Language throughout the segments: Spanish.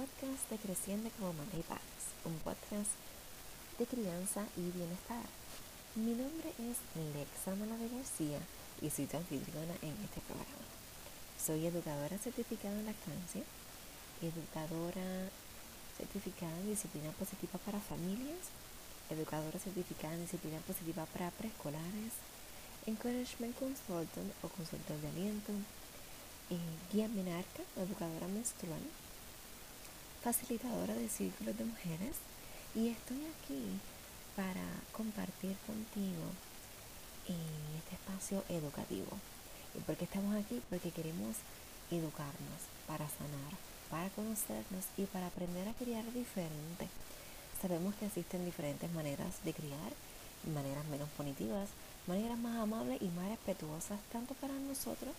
podcast de Creciendo como Madre y Padres, un podcast de crianza y bienestar. Mi nombre es Lexa de García y soy tu anfitriona en este programa. Soy educadora certificada en lactancia, educadora certificada en disciplina positiva para familias, educadora certificada en disciplina positiva para preescolares, encouragement consultant o consultor de aliento, eh, guía menarca, educadora menstrual, facilitadora de círculos de mujeres y estoy aquí para compartir contigo en este espacio educativo. ¿Y por qué estamos aquí? Porque queremos educarnos para sanar, para conocernos y para aprender a criar diferente. Sabemos que existen diferentes maneras de criar, maneras menos punitivas, maneras más amables y más respetuosas tanto para nosotros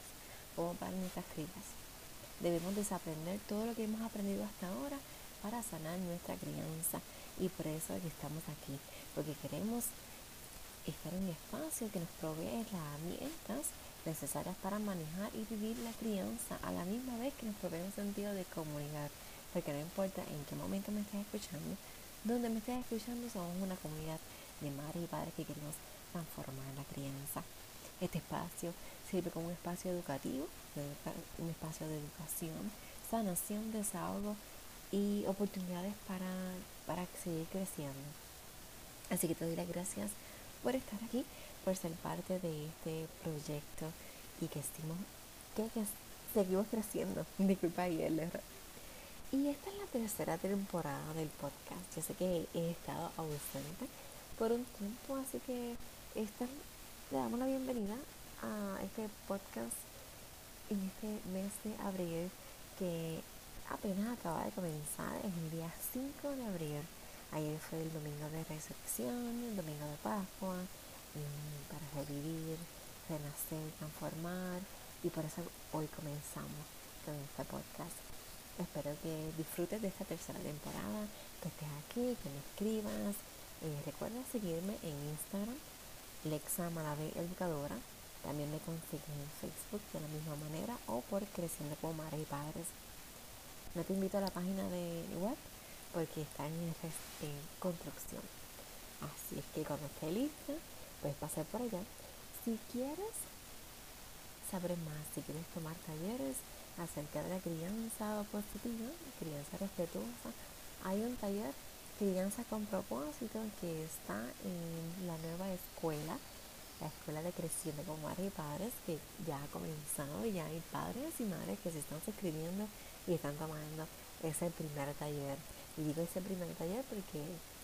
como para nuestras crías. Debemos desaprender todo lo que hemos aprendido hasta ahora para sanar nuestra crianza. Y por eso es que estamos aquí, porque queremos estar en un espacio que nos provee las herramientas necesarias para manejar y vivir la crianza a la misma vez que nos provee un sentido de comunidad. Porque no importa en qué momento me estés escuchando, donde me estés escuchando somos una comunidad de madres y padres que queremos transformar la crianza. Este espacio sirve como un espacio educativo, un espacio de educación, sanación, desahogo y oportunidades para, para seguir creciendo. Así que te doy las gracias por estar aquí, por ser parte de este proyecto y que, estimo, que, seguimos creciendo. Disculpa ahí el error. Y esta es la tercera temporada del podcast. Yo sé que he estado ausente por un tiempo, así que esta le damos la bienvenida a este podcast en este mes de abril que apenas acaba de comenzar, es el día 5 de abril. Ayer fue el domingo de resurrección, el domingo de Pascua, para revivir, renacer, transformar y por eso hoy comenzamos con este podcast. Espero que disfrutes de esta tercera temporada, que estés aquí, que me escribas. Eh, recuerda seguirme en Instagram Lexa Malavé Educadora. También me consigues en Facebook de la misma manera o por Creciendo como Madres y Padres. No te invito a la página de web porque está en, construcción. Así es que cuando esté lista, puedes pasar por allá. Si quieres saber más, si quieres tomar talleres acerca de la crianza positiva, crianza respetuosa, hay un taller Crianza con propósito que está en la nueva escuela, la escuela de creciendo con madres y padres, que ya ha comenzado ya hay padres y madres que se están suscribiendo y están tomando ese primer taller. Y digo ese primer taller porque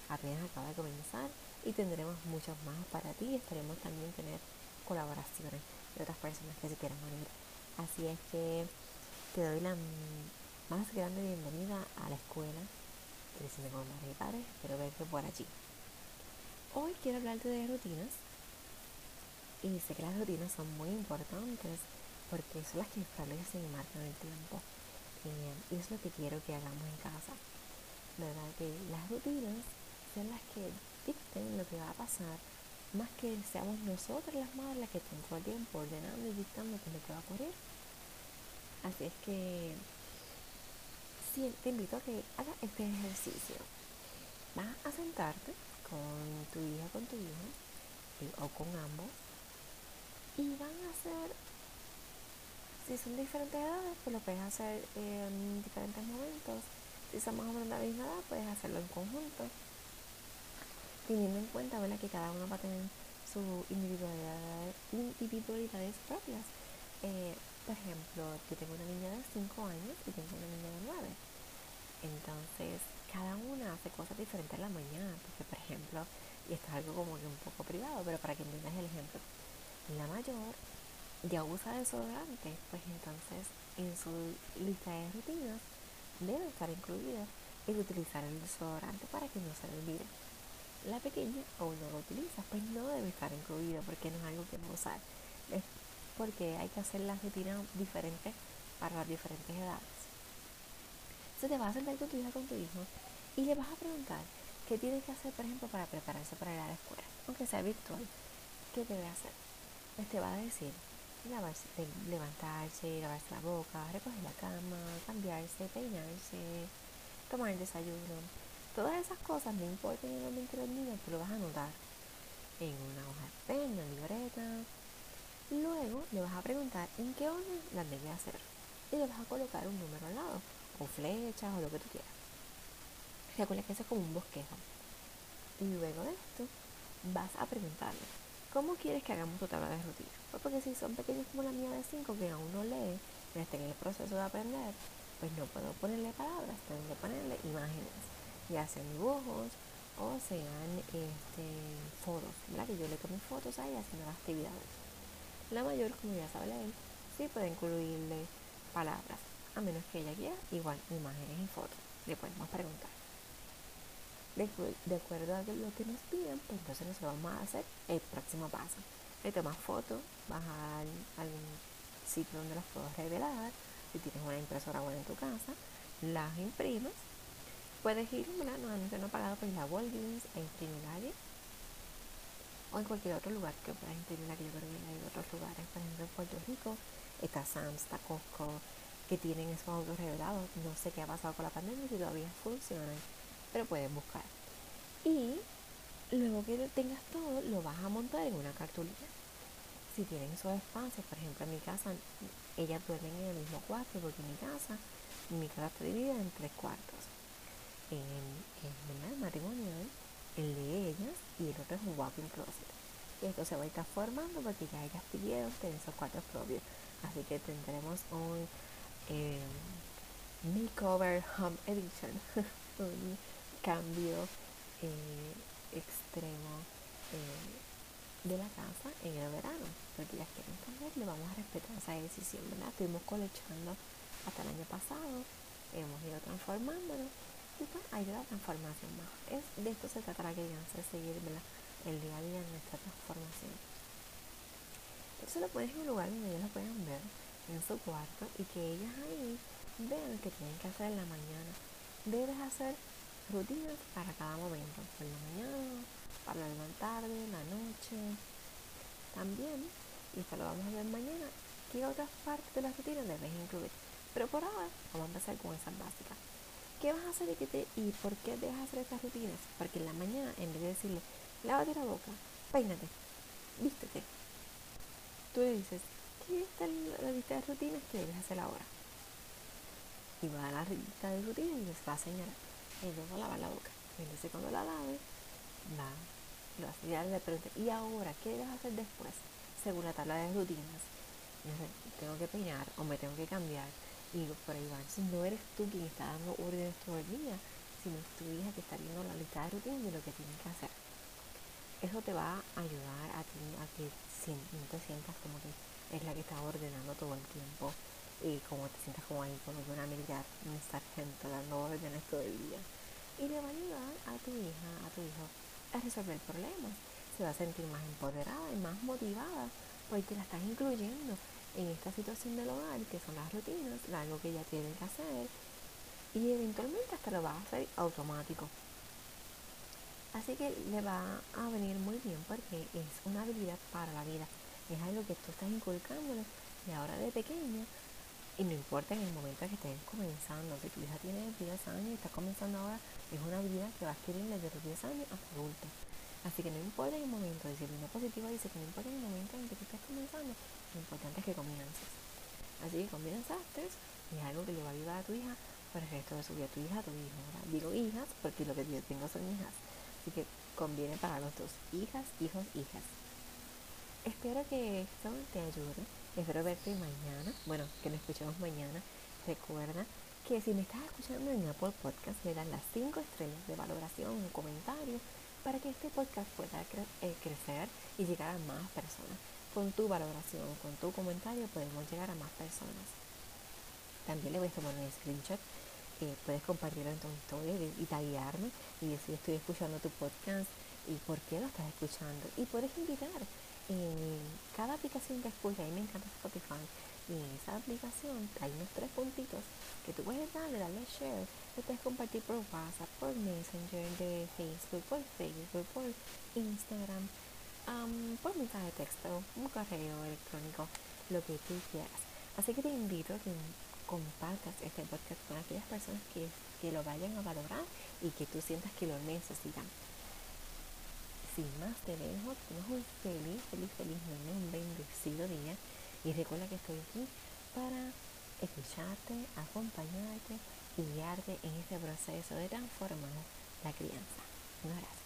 apenas acaba de comenzar y tendremos muchos más para ti y esperemos también tener colaboraciones de otras personas que se quieran unir. Así es que te doy la más grande bienvenida a la escuela creciendo con madres y padres, espero verte por allí. Hoy quiero hablarte de rutinas y sé que las rutinas son muy importantes porque son las que establecen y marcan el tiempo eh, y es lo que quiero que hagamos en casa. ¿Verdad? Que las rutinas sean las que dicten lo que va a pasar más que seamos nosotras las madres las que estén todo el tiempo ordenando y dictando lo que va a ocurrir. Así es que te invito a que hagas este ejercicio. Vas a sentarte con tu hija, con tu hijo, o con ambos, y van a hacer, si son diferentes edades, pues lo puedes hacer en diferentes momentos. Si son más o menos la misma edad, puedes hacerlo en conjunto, teniendo en cuenta ¿verdad? que cada uno va a tener sus individualidades, individualidades propias. Eh, por ejemplo, yo tengo una niña de 5 años y tengo una niña de 9. Entonces, cada una hace cosas diferentes en la mañana, porque por ejemplo, y esto es algo como que un poco privado, pero para que entiendas el ejemplo, la mayor ya usa desodorante, pues entonces en su lista de rutinas debe estar incluida el utilizar el desodorante para que no se olvide. La pequeña aún no lo utiliza, pues no debe estar incluido porque no es algo que a usar porque hay que hacer las rutinas diferentes para las diferentes edades. Se te va a sentar con tu hija con tu hijo y le vas a preguntar qué tiene que hacer, por ejemplo, para prepararse para ir a la escuela, aunque sea virtual. ¿Qué debe hacer? Pues te va a decir levantarse, lavarse la boca, recoger la cama, cambiarse, peinarse, tomar el desayuno. Todas esas cosas, no importa en el de los niños, tú lo vas a anotar en una hoja de papel, una libreta. Luego le vas a preguntar en qué orden las debe hacer. Y le vas a colocar un número al lado, o flechas, o lo que tú quieras. Recuerda que eso es como un bosquejo. Y luego de esto, vas a preguntarle, ¿cómo quieres que hagamos tu tabla de rutina? Pues porque si son pequeños como la mía de 5 que aún no lee, pero está en el proceso de aprender, pues no puedo ponerle palabras, tengo que ponerle imágenes, ya sean dibujos o sean este, fotos, ¿verdad? Que yo le tomo fotos ahí haciendo las actividades. La mayor, como ya sabe leer, sí puede incluirle palabras, a menos que ella quiera, igual imágenes y fotos. Le podemos preguntar. De, de acuerdo a lo que nos piden, pues entonces nosotros vamos a hacer el próximo paso. Le tomas fotos, vas a algún sitio donde las puedo revelar, si tienes una impresora buena en tu casa, las imprimes. Puedes ir, ¿verdad? No, no pagado por la Walgreens e imprimir. O en cualquier otro lugar que puedas imprimir. Yo creo que hay otros lugares, por ejemplo en Puerto Rico, está Sam's, está Costco, que tienen esos autos revelados. No sé qué ha pasado con la pandemia, si todavía funcionan, pero puedes buscar. Y luego que tengas todo, lo vas a montar en una cartulina si tienen esos espacios, por ejemplo en mi casa, ellas duermen en el mismo cuarto porque en mi casa, mi casa está dividida en tres cuartos. En, el matrimonial, el de ellas y el otro es un walking closet. Y esto se va a estar formando porque ya ellas pidieron tener esos cuartos propios. Así que tendremos un eh, makeover home edition, un cambio eh, extremo. Eh, de la casa en el verano, porque ya quieren cambiar, le vamos a respetar esa decisión, ¿verdad? Estuvimos colechando hasta el año pasado, hemos ido transformándonos y pues hay la transformación más. Es, de esto se tratará que de seguir el día a día en nuestra transformación. Entonces lo pones en un lugar donde ellos lo puedan ver su cuarto y que ellas ahí vean que tienen que hacer en la mañana. Debes hacer rutinas para cada momento, por la mañana, para la tarde, la noche. También, y esto lo vamos a ver mañana, qué otras partes de la rutina debes incluir. Pero por ahora vamos a empezar con esas básicas. ¿Qué vas a hacer y, y por qué dejas hacer estas rutinas? Porque en la mañana, en vez de decirle, lávate la boca, peínate, vístete, tú le dices, ¿qué es la lista de rutinas que debes hacer ahora? Y va a la lista de rutinas y les va a señalar. Y luego lavar la boca. Entonces cuando la lave, va lo hace. Le pregunté, ¿y ahora qué debes hacer después? Según la tabla de rutinas. Tengo que peinar o me tengo que cambiar. Y por ahí va. Entonces no eres tú quien está dando órdenes todo el día, sino es tu hija que está viendo la lista de rutinas de lo que tiene que hacer. Eso te va a ayudar a ti a que no te sientas como que es la que está ordenando todo el tiempo y como te sientas como ahí como una militar, un sargento dando órdenes todo el día. Y le va a ayudar a tu hija, a tu hijo a resolver problemas. Se va a sentir más empoderada y más motivada porque la estás incluyendo en esta situación del hogar, que son las rutinas, algo que ella tiene que hacer, y eventualmente hasta lo va a hacer automático. Así que le va a venir muy bien porque es una habilidad para la vida. Es algo que tú estás inculcándole de ahora de pequeña y no importa en el momento que estén comenzando, si tu hija tiene 10 años y está comenzando ahora, es una habilidad que va a adquirir desde los 10 años hasta adulto. Así que no importa en el momento, disciplina positiva dice que no importa en el momento en que tú estés comenzando, lo importante es que comiences. Así que comenzaste y es algo que le va a ayudar a tu hija por el resto de su vida, tu hija, tu hijo. Digo hijas porque lo que yo tengo son hijas. Así que conviene para los dos, hijas, hijos, hijas. Espero que esto te ayude Espero verte mañana. Bueno, que nos escuchemos mañana. Recuerda que si me estás escuchando en Apple Podcast, me dan las 5 estrellas de valoración, un comentario, para que este podcast pueda eh, crecer y llegar a más personas. Con tu valoración, con tu comentario, podemos llegar a más personas. También le voy a tomar un screenshot. Eh, puedes compartirlo en tu historia y, y taguearme y decir estoy escuchando tu podcast y por qué lo estás escuchando. Y puedes invitar en cada aplicación que escucha, a mí me encanta Spotify, y en esa aplicación hay unos tres puntitos que tú puedes darle, darle share, lo puedes compartir por WhatsApp, por Messenger de Facebook, por Facebook, por Instagram, por mensaje de texto, un correo electrónico, lo que tú quieras. Así que te invito a que compartas este podcast con aquellas personas que, que lo vayan a valorar y que tú sientas que lo necesitan. Sin más te dejo, tengas un feliz, feliz, feliz, un bendecido día y recuerda que estoy aquí para escucharte, acompañarte y guiarte en este proceso de transformar la crianza. Un abrazo.